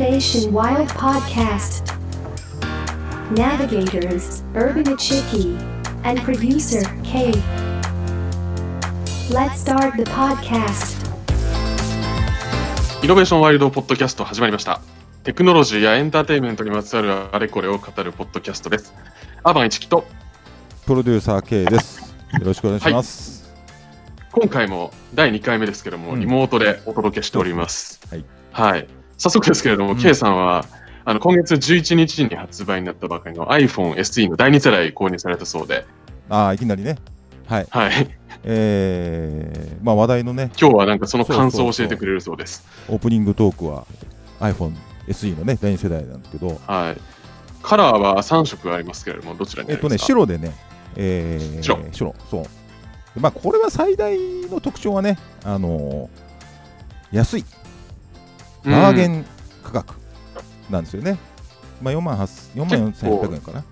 Innovation Wild Podcast. Navigators, Urban Ichiki, and producer K. Let's start the podcast. イノベーションワイルドポッドキャスト始まりました。テクノロジーやエンターテインメントにまつわるあれこれを語るポッドキャストです。アーバン一木と、プロデューサー K です。よろしくお願いします。今回も第2回目ですけども、うんリモートでお届けしております。はい。はい。早速ですけれども、うん K さんは、あの、今月11日に発売になったばかりの iPhone SE の第2世代購入されたそうで、ああ、いきなりね。はい。はい。えー、まあ話題のね、今日はなんかその感想をそうそうそう教えてくれるそうです。オープニングトークは iPhone SE のね、第2世代なんだけど、はい。カラーは3色ありますけれども、どちらにえっとね、白でね、えー、白白、そう。でまあこれは最大の特徴はね、あのー安い、うんバーゲン価格なんですよね。まあ4万8 4万4800円かな。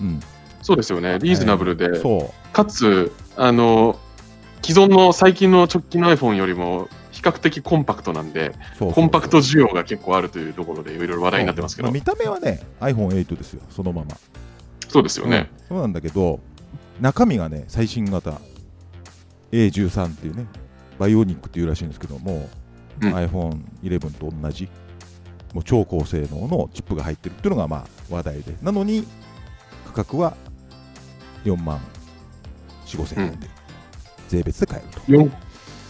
うん。そうですよね。リーズナブルで、そう。かつ、あの、既存の最近の直近の iPhone よりも比較的コンパクトなんで、コンパクト需要が結構あるというところでいろいろ話題になってますけど、あ見た目はね、iPhone8 ですよ、そのまま。そうですよね。うんそうなんだけど、中身がね、最新型 A13 っていうね、バイオニックっていうらしいんですけども、うん。iPhone11 と同じ、もう超高性能のチップが入ってるっていうのがまあ話題で、なのに価格は4万4、5千円で、税別で買えると。4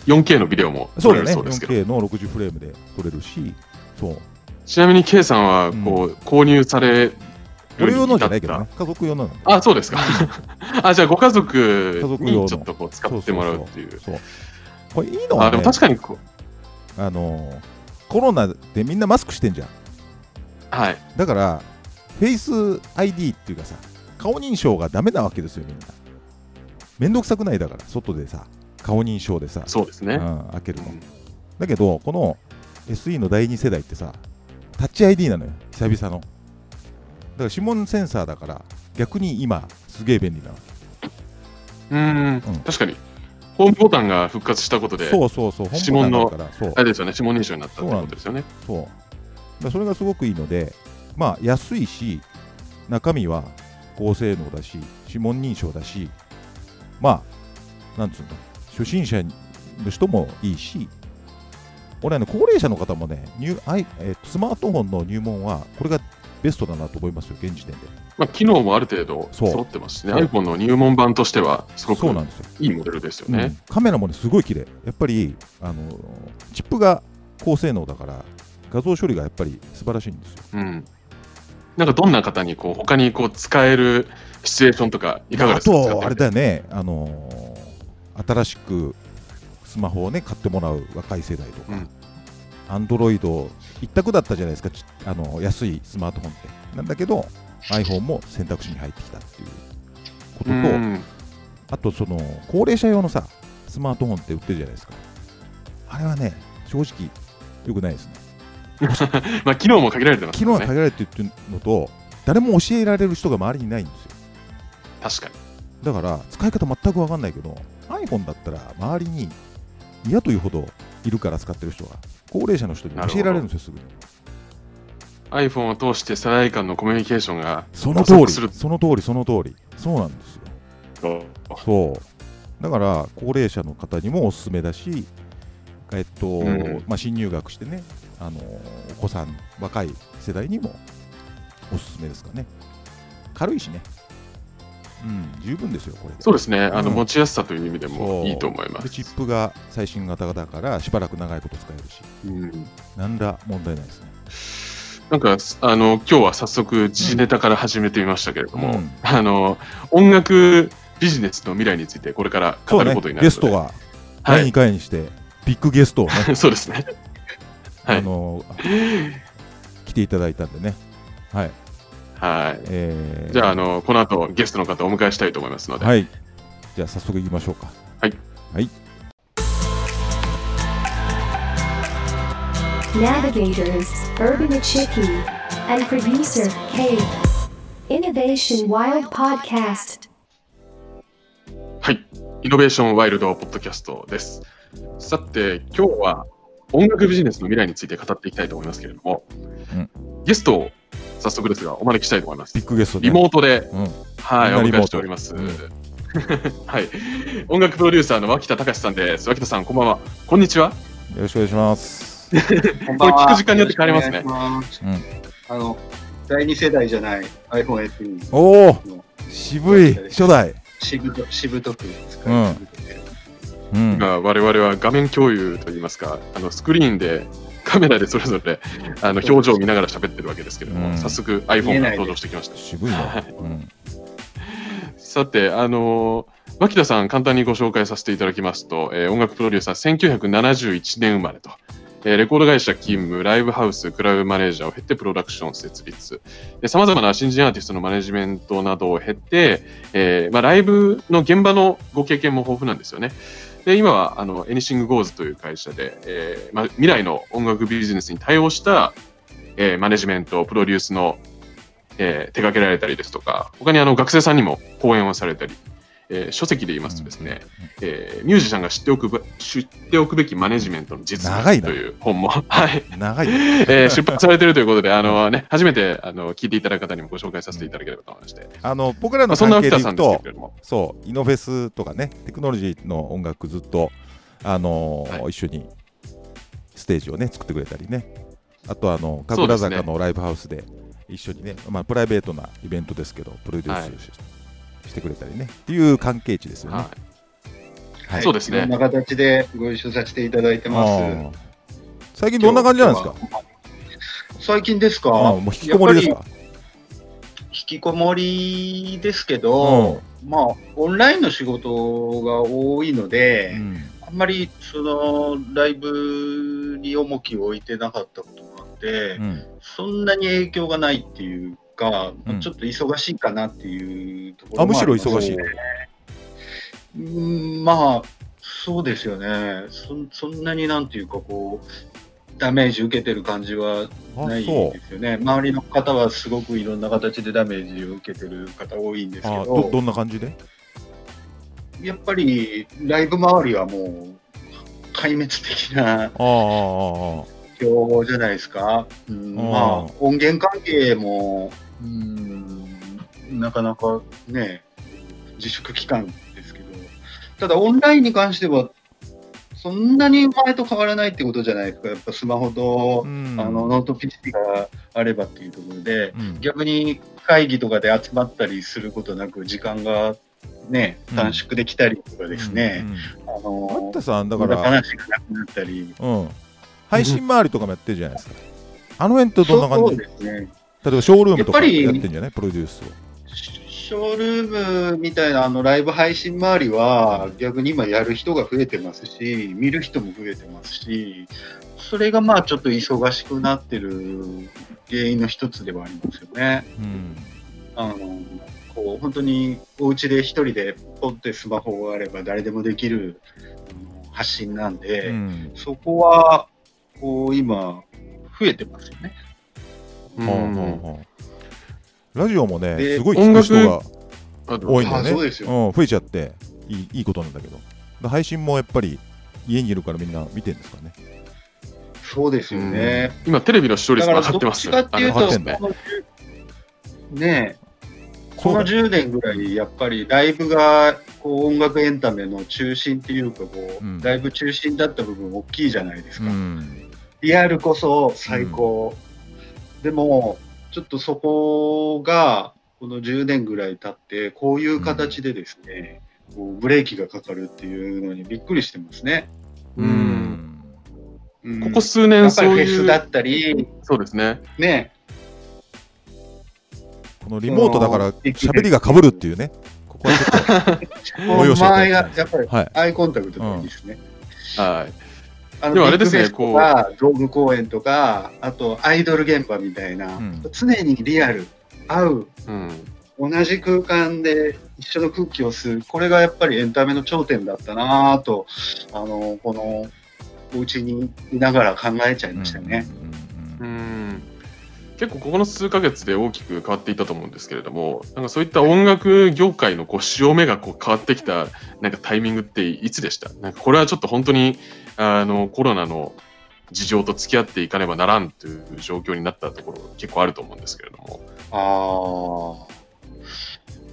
4K のビデオも撮れるそうですけど、4K の60フレームで撮れるし、そう。ちなみに K さんはこう、購入される俺用のじゃないけどね。家族用のなんだたあ、そうですか。あ、じゃあご家族にちょっとこう使ってもらうっていう。そう。これいいのは、あ、でね、も確かにこう、あのーコロナでみんなマスクしてんじゃん。はい。だから、フェイス ID っていうかさ、顔認証がダメなわけですよ、みんな。めんどくさくないだから、外でさ、顔認証でさ、そうですね。うん、開けるの。うんだけど、この SE の第2世代ってさ、タッチ ID なのよ、久々の。だから指紋センサーだから、逆に今、すげえ便利なわうん、確かに。ホームボタンが復活したことけ。で、そうそうそう、指紋のあ。れですよね、指紋認証になったってことですよね。そう。だそれがすごくいいので、まあ、安いし、中身は高性能だし、指紋認証だし、まあ、なんつうの、初心者の人もいいし、俺はね、高齢者の方もね、入アイえースマートフォンの入門は、これがベストだなと思いますよ、現時点で。まあ、機能もある程度揃ってますしね、iPhone の入門版としては、すごく。いいモデルですよねうん。カメラもね、すごい綺麗。やっぱり、あのチップが高性能だから、画像処理がやっぱり素晴らしいんですよ。うん。なんかどんな方にこう他にこう使えるシチュエーションとかいかがあですか？と、あれだよね、あのー新しくスマホをね、買ってもらう若い世代とかうん、アンドロイド一択だったじゃないですか、ちあの安いスマートフォンって。なんだけど、iPhone も選択肢に入ってきたっていうことと、うんあと、その高齢者用のさ、スマートフォンって売ってるじゃないですか。あれはね、正直、良くないですね。まあ機能も限られてます機能がからね。限られてるっていうのと、誰も教えられる人が周りにいないんですよ。確かに。だから使い方全く分かんないけど iPhone だったら周りに嫌というほどいるから使ってる人が高齢者の人に教えられるんですよすぐに。iPhone を通して世代間のコミュニケーションがその通りその通りその通り。そうなんですよ。と、そう。だから高齢者の方にもおすすめだしえっと、うん。まあ、新入学してねあのお子さん若い世代にもおすすめですかね。軽いしねうん十分ですよこれでそうですね、あのうん持ちやすさという意味でもいいと思いま。ですチップが最新型だからしばらく長いこと使えるしうん何ら問題ないですね。なんかあの今日は早速時事ネタから始めてみましたけれども、うんあの音楽ビジネスの未来についてこれから語ることになるので、ゲストがはい第2、回にして、ビッグゲストをね、そうですね。はいあの来ていただいたんでね。はい。はい。えーじゃあ、あの、この後ゲストの方をお迎えしたいと思いますので、はい。じゃあ早速行きましょうか。はい。はい。Navigators, Urban Ichiki, and producer K. Innovation Wild Podcast. はい。イノベーションワイルドポッドキャストです。さて、今日は音楽ビジネスの未来について語っていきたいと思いますけれども、うんゲストを早速ですがお招きしたいと思いますビ。ッグゲストねリモートで、うんはい、お迎えしております。うん はい。音楽プロデューサーの脇田隆さんです。脇田さん、こんばんは。こんにちは。よろしくお願いします。こんばんはこれ聞く時間によって変わりますねすうんあの、第二世代じゃない iPhone SE おおの渋い初代。しぶと、しぶとく使うんい続けてる。うん。今、我々は画面共有といいますか、あのスクリーンで、カメラでそれぞれあの表情を見ながら喋ってるわけですけれども、うん早速 iPhone が登場してきました。渋いな。うん。さて、あのー脇田さん、簡単にご紹介させていただきますと、えー音楽プロデューサー、1971年生まれと、えーレコード会社勤務、ライブハウス、クラブマネージャーを経てプロダクション設立、さまざまな新人アーティストのマネジメントなどを経て、えーまあ、ライブの現場のご経験も豊富なんですよね。で今はあのエニシング・ゴーズという会社で、えーま、未来の音楽ビジネスに対応した、えーマネジメント、プロデュースのえー手掛けられたりですとか、他にあの学生さんにも講演をされたり、えー書籍で言いますとですね、えーミュージシャンが知っておくべ知っておくべきマネジメントの実務という本も、はい。長い。えー出版されているということで、あのね、初めてあの聞いていただく方にもご紹介させていただければと思いまして、あの、僕らのまあ、そんな関係でいくとそう、イノフェスとかね、テクノロジーの音楽ずっと、あのーはい。一緒にステージをね、作ってくれたりね。あと、あの、神楽坂のライブハウスで一緒にね、まあ、プライベートなイベントですけど、プロデュースし,、してくれたりね。っていう関係値ですよね。はい。はい。そうですね。いろんな形でご一緒させていただいてまあす。ー最近どんな感じなんですか？最近ですか？もう引きこもりですか？引きこもりですけど、まあ、オンラインの仕事が多いので、うん。あんまりそのライブに重きを置いてなかったこともあって、うん。そんなに影響がないっていうか、うんちょっと忙しいかなっていうところあむしろ忙しい。うんまあ、そうですよねそ。そんなになんていうかこう、ダメージ受けてる感じはあ、ないそですよね。周りの方はすごくいろんな形でダメージを受けてる方多いんですけあど、どどんな感じで？やっぱりライブ周りはもう壊滅的なああああああ状況じゃないですか。うん、まあ、音源関係も、うん、なかなかね、自粛期間ですけど、ただオンラインに関しては、そんなに前と変わらないってことじゃないですか。やっぱスマホと、うん。あのノート PC があればっていうところで、うん。逆に会議とかで集まったりすることなく、時間がね、うん。短縮できたりとかですね、うんあのあったさんだから、話がなくなったり、うん、配信周りとかもやってるじゃないですか。あの辺ってどんな感そうじですね。例えばショールームとかやってんじゃない？プロデュースを。ショールームみたいなあのライブ配信周りは逆に今やる人が増えてますし、見る人も増えてますし、それがまあちょっと忙しくなってる原因の一つではありますよね。うんあのこう本当にお家で一人でポッてスマホがあれば誰でもできる発信なんで、うんそこはこう今増えてますよね。ラジオもね、ですごい聞く人が多いんだよね。うですよん、増えちゃっていいいいことなんだけど。で配信もやっぱり家にいるからみんな見てるんですかね。そうですよね。うん今、テレビの視聴率が上がってますちかっていうと、上がってんだこの？10ねえこのそうだね10年ぐらい、やっぱりライブがこう音楽エンタメの中心っていうかこう、うんライブ中心だった部分大きいじゃないですうか。ん。リアルこそ最高。でも、ちょっとそこが、この10年ぐらい経って、こういう形でですね、こうブレーキがかかるっていうのにびっくりしてますね。ううんん。うんここ数や年、っぱりフェそういう、スだったり、そうですね。ね、このリモートだから喋りが被るっていうね。ここはちょっと。前がやっぱりはい。アイコンタクトがいいですね。はい。あのでもあれですねビッグフェスとか、ドーム公演とか、あとアイドル現場みたいな、うん常にリアル、会う、うん。同じ空間で一緒の空気を吸う、これがやっぱりエンタメの頂点だったなぁと、あの、この、お家にいながら考えちゃいましたね。うん結構ここの数ヶ月で大きく変わっていったと思うんですけれども、なんかそういった音楽業界のこう潮目がこう変わってきたなんかタイミングっていつでした？なんかこれはちょっと本当にあのコロナの事情と付き合っていかねばならんという状況になったところ結構あると思うんですけれども、ああ。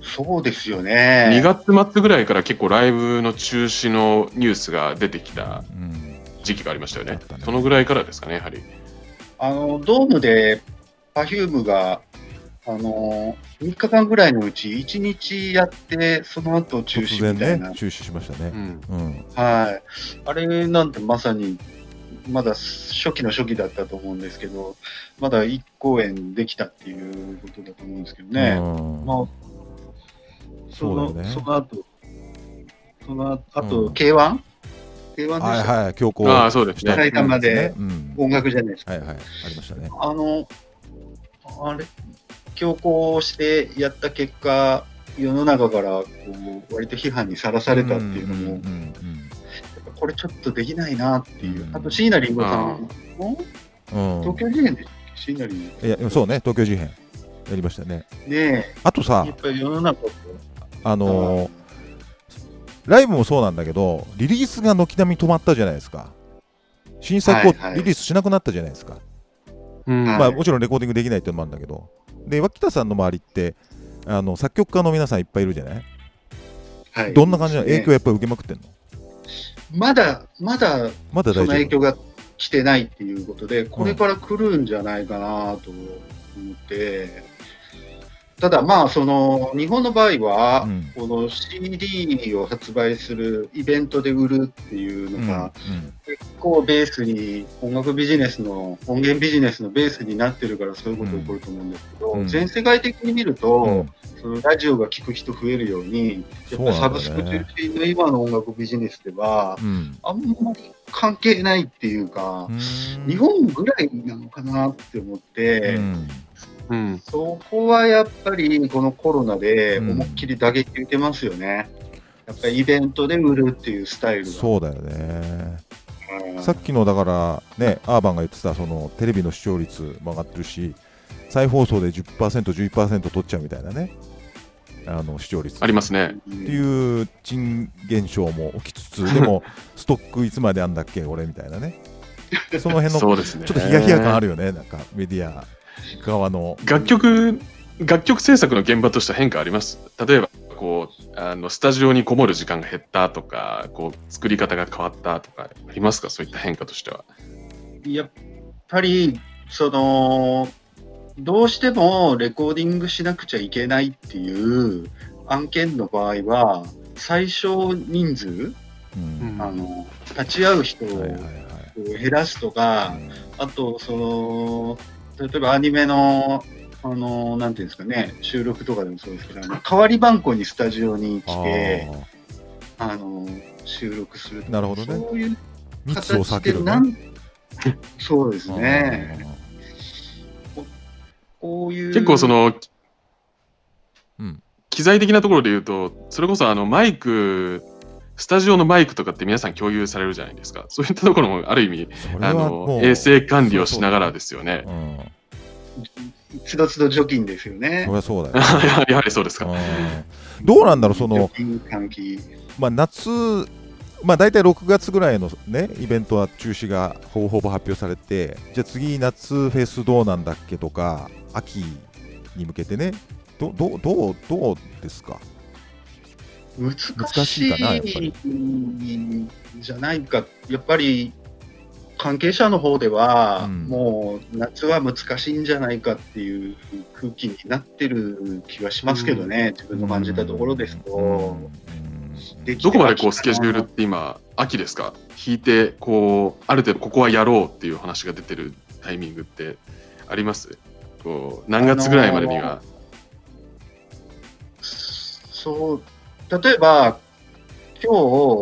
そうですよね。2月末ぐらいから結構ライブの中止のニュースが出てきたうん時期がありましたよねあった。ねそのぐらいからですかね、やはり。あの、ドームで Perfume が、あの、3日間ぐらいのうち1日やって、その後中突止みたいな。然ね中止しましたね。うん。うんはい。あれなんてまさに、まだ初期の初期だったと思うんですけど、まだ1公演できたっていうことだと思うんですけどね。うんまあ、そのそうだよねその後、その後、あうとん K1?K1 ではいした、はい強行ああ、そうですね。埼玉で音楽じゃないですか。はいはいありましたね。あの、あれ、強行してやった結果、世の中からこう割と批判にさらされたっていうのも、んんこれちょっとできないなっていう。うん。あと、椎名林檎さんも、東京事変で椎名林檎。いやそうね東京事変。やりましたね。ねあとさやっぱり世の中と、あのーライブもそうなんだけどリリースが軒並み止まったじゃないですか。新作をはいはい。リリースしなくなったじゃないですか。うんはいまあもちろんレコーディングできないっていうのもあるんだけど。で脇田さんの周りってあの作曲家の皆さんいっぱいいるじゃない、はい。どんな感じなの？ね。影響やっぱり受けまくってんの？まだ、まだまだ大その影響が来てないっていうことで、これから来るんじゃないかなと思って、ただまあ、その、日本の場合は、うん。この CD を発売するイベントで売るっていううんのが、結構ベースに、音楽ビジネスの、音源ビジネスのベースになってるからそういうこと起こると思うんですけど、うん。全世界的に見ると、そのラジオが聴く人増えるように、やっぱりサブスク中心の今の音楽ビジネスでは、うん。あんまり関係ないっていうか、うん。日本ぐらいなのかなって思って、うんうん。そこはやっぱりこのコロナでうん思いっきり打撃受けますよね。やっぱりイベントで売るっていうスタイルが。そうだよね。うんさっきのだからね、アーバンが言ってたそのテレビの視聴率も上がってるし、再放送で10%、11%取っちゃうみたいなね、あの視聴率。ありますね。っていう賃現象も起きつつ、でも ストックいつまであんだっけ、俺みたいなね。その辺のちょそうですね。っとヒヤヒヤ感あるよね、なんかメディア側の。楽曲、楽曲制作の現場としては変化あります。例えば、こう、あの、スタジオにこもる時間が減ったとか、こう、作り方が変わったとか、ありますか？そういった変化としては。やっぱり、その、どうしてもレコーディングしなくちゃいけないっていう案件の場合は、最小人数、うん。あの、立ち会う人をはいはいはい減らすとか、あと、その、例えばアニメの、あの、なんていうんですかね、収録とかでもそうですけど、あの代わり番号にスタジオに来て、ああの、収録するとか、なるほどねそういうー密を避けるね。そうですね。あこういう。結構そ、の、うん機材的なところで言うと、それこそあのマイク、スタジオのマイクとかって皆さん共有されるじゃないですか。そういったところもある意味、あの衛生管理をしながらですよねう。んつどつど除菌ですよねそそうだよね。やはりそうですか。うんどうなんだろう、その除、菌換気。まあ、夏、まあ、大体6月ぐらいの、ね、イベントは中止がほぼほぼ発表されて、じゃあ次、夏フェスどうなんだっけとか、秋に向けてね、どどどうどうですか、難難しいかなやっぱり。しいじゃないか。やっぱり、関係者の方では、うん。もう夏は難しいんじゃないかっていう空気になってる気はしますけどね、自分の感じたところですと。どこまでこうスケジュールって今、秋ですか？引いて、こう、ある程度ここはやろうっていう話が出てるタイミングってあります？こう何月ぐらいまでには？そう、例えば、今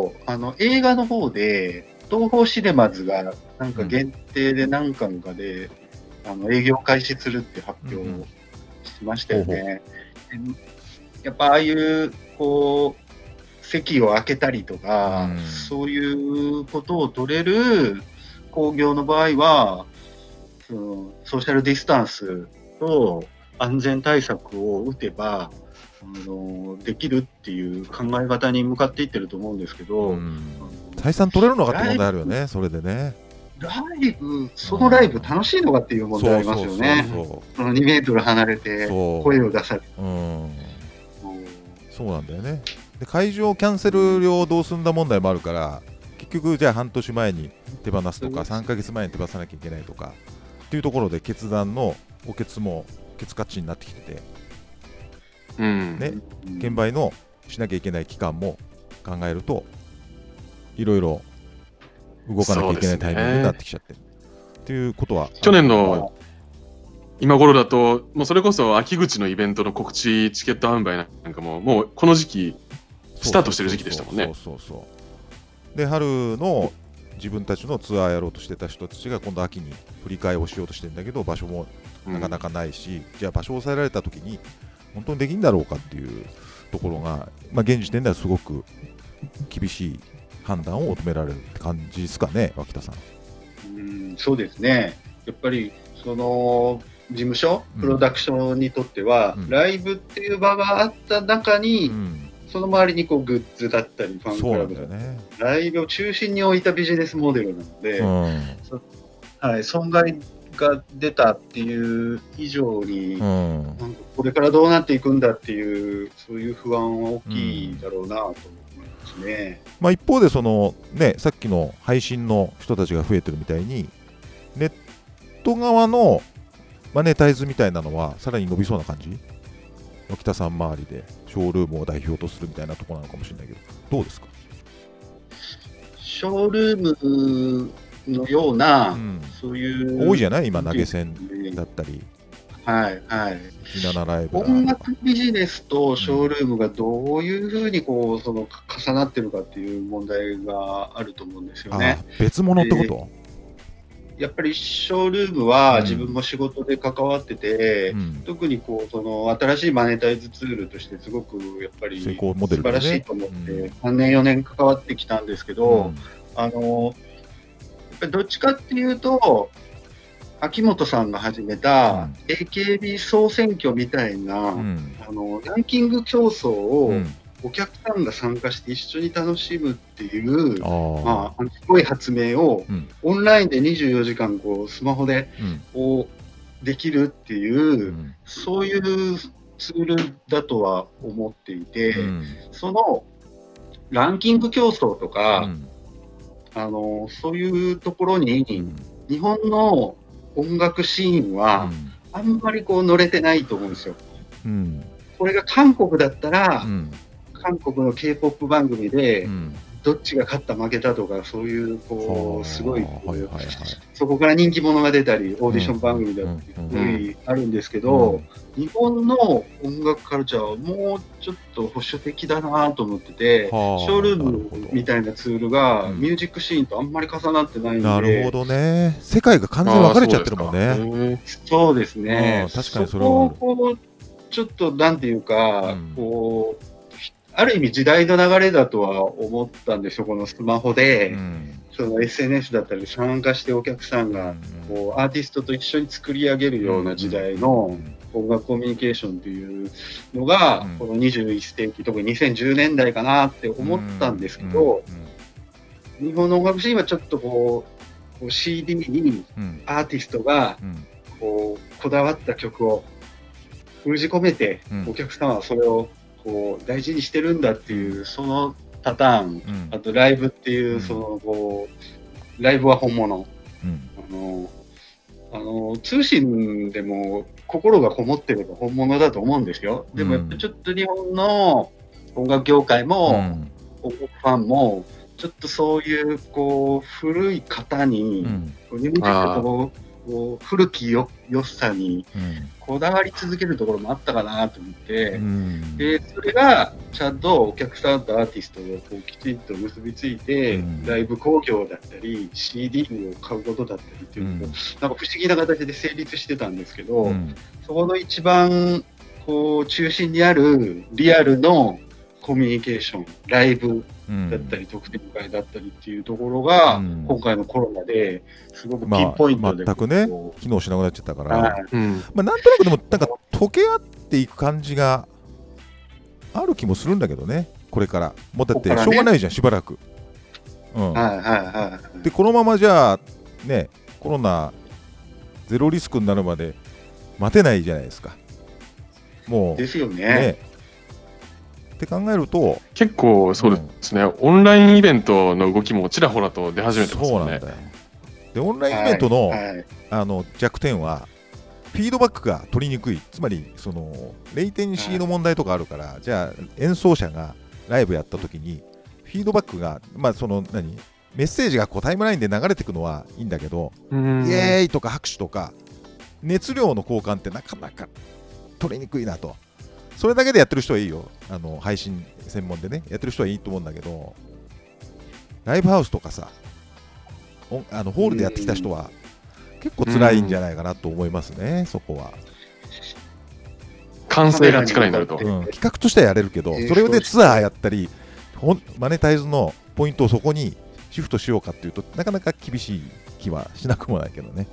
日、あの、映画の方で、東宝シネマズが、なんか限定で何巻かで、あの、営業開始するって発表うんうん。をしましたよね。やっぱ、ああいう、こう、席を開けたりとか、うん。そういうことを取れる工業の場合は、そのソーシャルディスタンスと安全対策を打てば、あのできるっていう考え方に向かっていってると思うんですけど、うん。採算取れるのかって問題あるよね、それでね。ライブ、そのライブ楽しいのかっていう問題ありますよね。そうそうその2メートル離れて声を出されて。うん。うん。そうなんだよね。で会場キャンセル料どうすんだ問題もあるから結局じゃあ半年前に手放すとか3ヶ月前に手放さなきゃいけないとかっていうところで決断のおケツもケツカッチになってきててうん。ね券売のしなきゃいけない期間も考えるといろいろ動かなきゃいけないタイミングになってきちゃってる。っていうことは去年の今頃だと、もうそれこそ秋口のイベントの告知、チケット販売なんかも、もうこの時期、スタートしてる時期でしたもんね。そうそうで春の自分たちのツアーやろうとしてた人たちが今度秋に振り替えをしようとしてるんだけど場所もなかなかないし、じゃあ場所を抑えられた時に本当にできんだろうかっていうところが、まあ、現時点ではすごく厳しい判断を求められるって感じですかね脇田さん。うんそうですね。やっぱり、その、事務所うん、プロダクションにとっては、うんライブっていう場があった中に、うん、その周りにこうグッズだったり、ファンそうなクラブだったり、ね。ライブを中心に置いたビジネスモデルなので、うんはい、損害が出たっていう以上に、うん。なんかこれからどうなっていくんだっていう、そういう不安は大きいだろうなと思いますね。まあ、一方でその、ね、さっきの配信の人たちが増えてるみたいにネット側のマネタイズみたいなのはさらに伸びそうな感じ？脇田さん周りでショールームを代表とするみたいなところなのかもしれないけどどうですか、ショールームのような、うん、そういう。多いじゃない？今投げ銭ねだったり。はいはい。音楽ビジネスとショールームがどういうふうにこうその重なってるかっていう問題があると思うんですよね。あ別物ってこと、やっぱりショールームはうん自分も仕事で関わってて、うん。特にこうその新しいマネタイズツールとしてすごくやっぱり素晴らしいと思って、うん。3年4年関わってきたんですけど、うん。あのぱりどっちかっていうと秋元さんが始めた AKB 総選挙みたいな、うん。あのランキング競争をうん。お客さんが参加して一緒に楽しむっていう、あー。まあ、すごい発明をうん。オンラインで24時間こうスマホでうん。こうできるっていう、うん。そういうツールだとは思っていて、うん。そのランキング競争とか、うんあのそういうところに、うん日本の音楽シーンはあんまりこう乗れてないと思うんですよ。うん。これが韓国だったら、うん。韓国の K-POP 番組で、うんどっちが勝った負けたとか、そういう、こう、すごい、そこから人気者が出たり、オーディション番組だったり、うんすごいあるんですけど、日本の音楽カルチャーはもうちょっと保守的だなと思ってて、はあショールームみたいなツールが、うんミュージックシーンとあんまり重なってないので、なるほどね。世界が完全に分かれちゃってるもんね。ね。そうですねうん。確かにそそれはちょっとなんていうか、うんこう、ある意味時代の流れだとは思ったんですよ、このスマホで、うん。その SNS だったり参加してお客さんが、こうアーティストと一緒に作り上げるような時代の音楽コミュニケーションというのが、うん。この21世紀、特に2010年代かなって思ったんですけど、日本の音楽シーンはちょっとこう、こう CD にアーティストがうん。こうこだわった曲を封じ込めて、うん。お客様はそれをこう大事にしてるんだっていう、そのパターン、うん。あとライブっていうう、ん。そのこう、ライブは本物。うん。あの、あの通信でも心がこもってれば本物だと思うんですよ。でもやっぱちょっと日本の音楽業界も、うん。音楽ファンも、ちょっとそういうこう古い型に、うん。こう日本人ってこうこう古きよ良さにうん。こだわり続けるところもあったかなと思って、うん。でそれがちゃんとお客さんとアーティストがこうきちんと結びついて、うん。ライブ興行だったり CD を買うことだったりっていうのも、うん。なんか不思議な形で成立してたんですけど、うん。そこの一番こう中心にあるリアルのコミュニケーションライブうんだったり特典会だったりっていうところが、うん。今回のコロナですごくピまあンポイントで、全くねこ機能しなくなっちゃったかうら、はい。うん。まあ、なんとなくでもなんか溶け合っていく感じがある気もするんだけどねこれから。もうだってしょうがないじゃんしばらく、うん。はいはいはい。でこのままじゃあねコロナゼロリスクになるまで待てないじゃないですか。もうですよね。ねって考えると結構そうですね、オンラインイベントの動きもちらほらと出始めてますよね。そうなんだよ。でオンラインイベントの,、はいはい。あの弱点はフィードバックが取りにくい。つまりそのレイテンシーの問題とかあるから、じゃあ演奏者がライブやった時にフィードバックがまあその何メッセージがこうタイムラインで流れてくのはいいんだけど、うん。イエーイとか拍手とか熱量の交換ってなかなか取りにくいなとそれだけでやってる人はいいよ。あの配信専門でね。やってる人はいいと思うんだけどライブハウスとかさおあのホールでやってきた人は結構辛いんじゃないかなと思いますね、そこは、完成が力になるとうん。企画としてはやれるけどえーそれでツアーやったりほんマネタイズのポイントをそこにシフトしようかっていうとなかなか厳しい気はしなくもないけどね。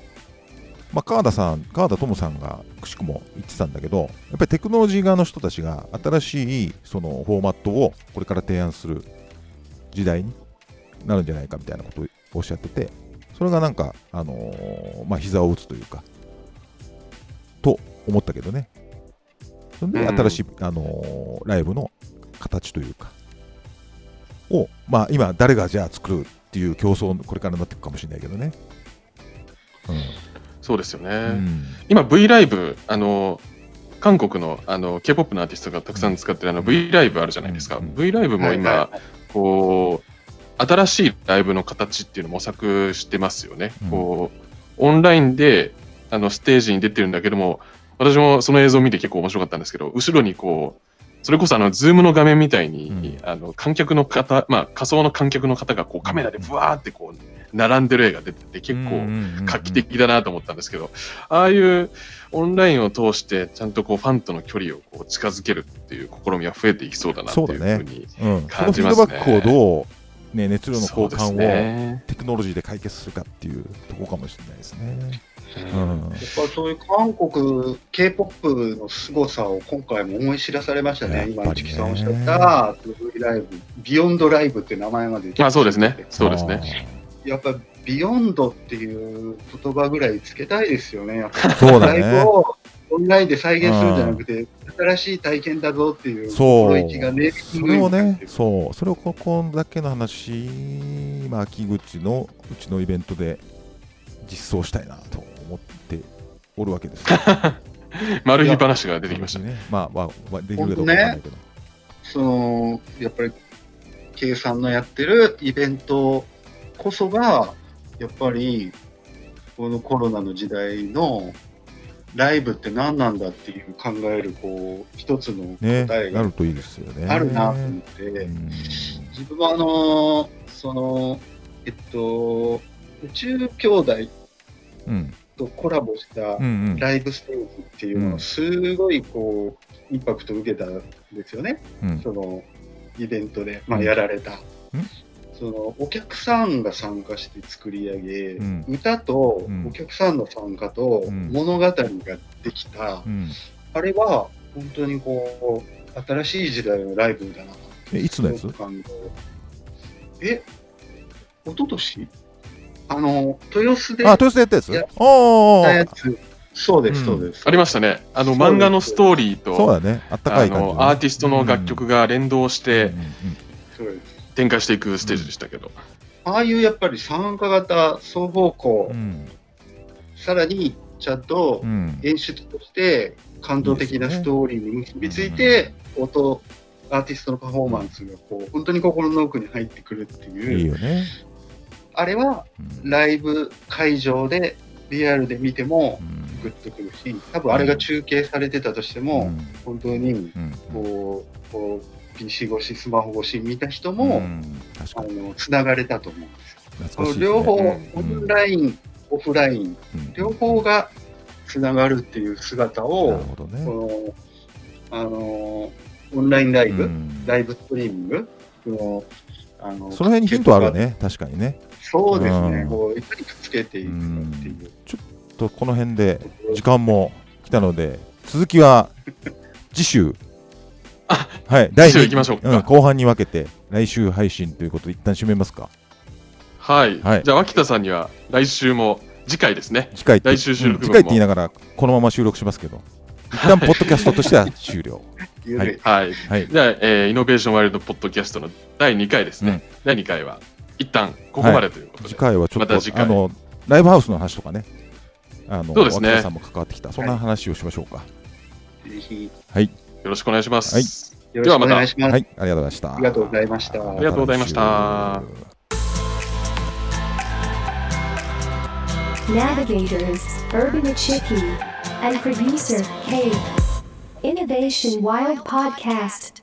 まあ、川田さん、川田智さんがくしくも言ってたんだけど、やっぱりテクノロジー側の人たちが新しいそのフォーマットをこれから提案する時代になるんじゃないかみたいなことをおっしゃってて、それがなんか、あのーまあ、膝を打つというか、と思ったけどね。それでうん新しい、あのーライブの形というか、を、まあ、今、誰がじゃあ作るっていう競争、これからなっていくかもしれないけどね。そうですよね。うん今 V ライブ、あの、韓国のあの K-POP のアーティストがたくさん使ってるあの V ライブあるじゃないですか。うん V ライブも今、はいはいこう、新しいライブの形っていうのを模索してますよね。うんこう、オンラインであのステージに出てるんだけども、私もその映像を見て結構面白かったんですけど、後ろにこう、それこそあの、ズームの画面みたいに、あの、観客の方、まあ、仮想の観客の方がこうカメラでブワーってこう、並んでる絵が出てて、結構画期的だなと思ったんですけど、ああいうオンラインを通して、ちゃんとこう、ファンとの距離をこう近づけるっていう試みは増えていきそうだなっていうふうに。うん、その感フィーじますねドバックをどう、ね、熱量の交換をね。テクノロジーで解決するかっていうところかもしれないですね。ううんんやっぱそういう韓国 K-POP の凄さを今回も思い知らされましたね。ね市木さんおっしゃった、ライブ、 Beyond LIVE って名前まで出てまあそうですね。そうですね。やっぱ beyond っていう言葉ぐらいつけたいですよね。やっぱそうだねライブをオンラインで再現するんじゃなくて、新しい体験だぞっていうそう心意気がね、それをね、そう、それをここだけの話、まあ、秋口のうちのイベントで実装したいなと思っておるわけですよ。マル秘話が出てきましたね。ね。まあ、まあ、まあ、できるかどうかわかんないけど。そのやっぱり K さんのやってるイベントこそがやっぱりこのコロナの時代のライブって何なんだっていう考えるこう一つのね、答えがなるといいですよね。あるなと思って、うん自分はあのそのえっと宇宙兄弟うん。とコラボしたうんうん。ライブステージっていうのをすごいこうインパクトを受けたんですよね。うんそのイベントで、まあ、うんやられた、そのお客さんが参加して作り上げ、うん。歌とうん。お客さんの参加とうん。物語ができた、うん。あれは本当にこう新しい時代のライブだなえ、いつのやつ？え一昨年？あの豊洲であ、やっ豊洲でやったやつ？いやおーたやつ。そうです、うん。そうです。ありましたね。あの、漫画のストーリーと、そうだね。あったかあい感じのね、の、アーティストの楽曲が連動してうんうん。そうです展開していくステージでしたけど。ああいうやっぱり参加型双方向、うん。さらにちゃんとうん。演出として感動的なストーリーに結びついて、音、アーティストのパフォーマンスがこう本当に心の奥に入ってくるっていいいう、よね。あれはうん。ライブ会場でリアルで見てもうん。グッとくるし、多分あれが中継されてたとしても、うん。本当にうん。こうこう PC 越し、スマホ越し見た人うも、ん確かあにのつながれたと思うんです。すね。両方、うん。オンライン、オフライン、うん。両方がつながるっていう姿を、ね。この、あの、オンラインライブ、うん。ライブストリーミング、この、あのその辺にヒントある。ね、確かにね。そうですね、うん。こういかにくっつけていくかっていう。とこの辺で時間も来たので、続きは次週、あはい、第次週二行きましょうか。ん後半に分けて来週配信ということで一旦締めますか。はい。はい。じゃあ、脇田さんには来週も、次回ですね。次回来週収録分も。次回って言いながらこのまま収録しますけど一旦ポッドキャストとしては終了。ゆるい。はい。はい。じゃあ、えーイノベーションワイルドポッドキャストの第2回ですね。うん。第2回は、一旦ここまでということで。次回はちょっと、また次回。あのライブハウスの話とかね。あのそうですね。脇田さんも関わってきた。そんな話をしましょうか。ぜひよろしくお願いします。はいよろしくお願いします。はい、ありがとうございましたありがとうございましたありがとうございました Navigators, Urban Ichiki, and producer K. Innovation Wild Podcast.